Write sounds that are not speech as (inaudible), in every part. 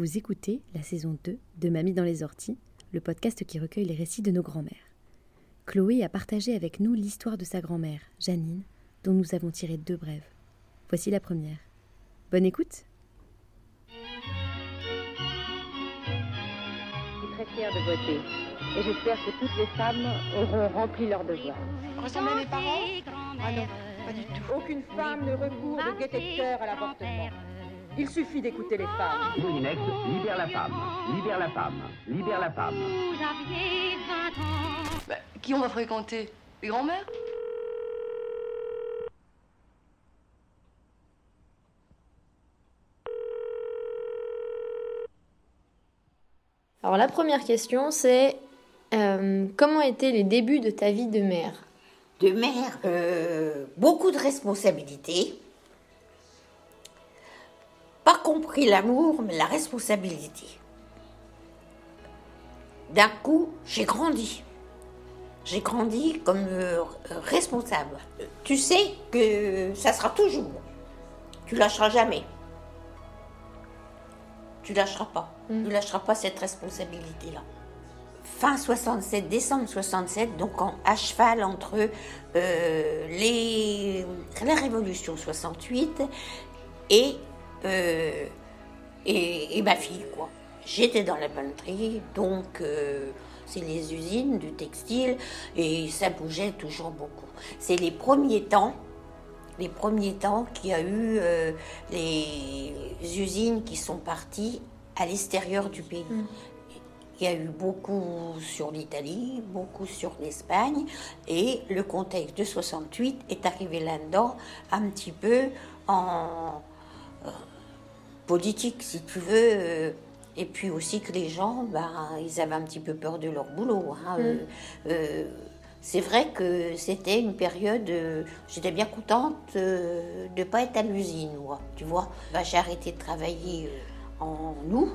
Vous écoutez la saison 2 de Mamie dans les orties, le podcast qui recueille les récits de nos grands-mères. Chloé a partagé avec nous l'histoire de sa grand-mère, Janine, dont nous avons tiré deux brèves. Voici la première. Bonne écoute Je suis très fière de voter et j'espère que toutes les femmes auront rempli leur devoir. Ressemble à mes parents? Ah non, pas du tout. Aucune femme ne recourt de cœur à l'avortement. Il suffit d'écouter les femmes. Moulinex, libère la femme, libère la femme, libère la femme. Vous aviez 20 ans. Bah, qui on va fréquenter? Les grands-mères? Alors la première question c'est euh, comment étaient les débuts de ta vie de mère? De mère, euh, beaucoup de responsabilités. Compris l'amour, mais la responsabilité. D'un coup, j'ai grandi. J'ai grandi comme euh, responsable. Tu sais que ça sera toujours. Tu lâcheras jamais. Tu lâcheras pas. Tu lâcheras pas cette responsabilité-là fin 67, décembre 67, donc en, à cheval entre euh, les, la Révolution 68 et, euh, et, et, ma fille, quoi. J'étais dans la banderie, donc euh, c'est les usines du textile et ça bougeait toujours beaucoup. C'est les premiers temps, les premiers temps qu'il y a eu euh, les usines qui sont parties à l'extérieur du pays. Mm. Il y a eu beaucoup sur l'Italie, beaucoup sur l'Espagne, et le contexte de 68 est arrivé là-dedans un petit peu en politique, si tu veux. Euh, et puis aussi que les gens, ben, ils avaient un petit peu peur de leur boulot. Hein, mm. euh, c'est vrai que c'était une période, j'étais bien contente de ne pas être à l'usine, moi, tu vois. Ben, j'ai arrêté de travailler en août,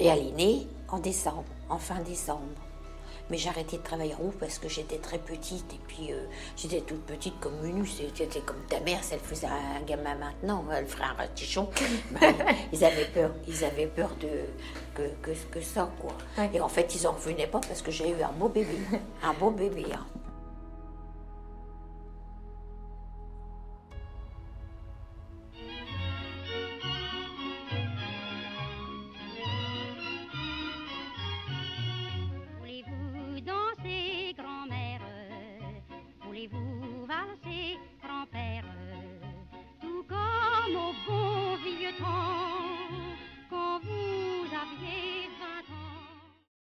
et est née en décembre, en fin décembre. Mais j'ai arrêté de travailler haut parce que j'étais très petite. Et puis, euh, j'étais toute petite comme Menu. C'était comme ta mère, si elle faisait un gamin maintenant, elle ferait un ratichon. (laughs) ben, ils avaient peur, ils avaient peur de, que, que, que ça, quoi. Ouais. Et en fait, ils en revenaient pas parce que j'ai eu un beau bébé. (laughs) un beau bébé, hein. see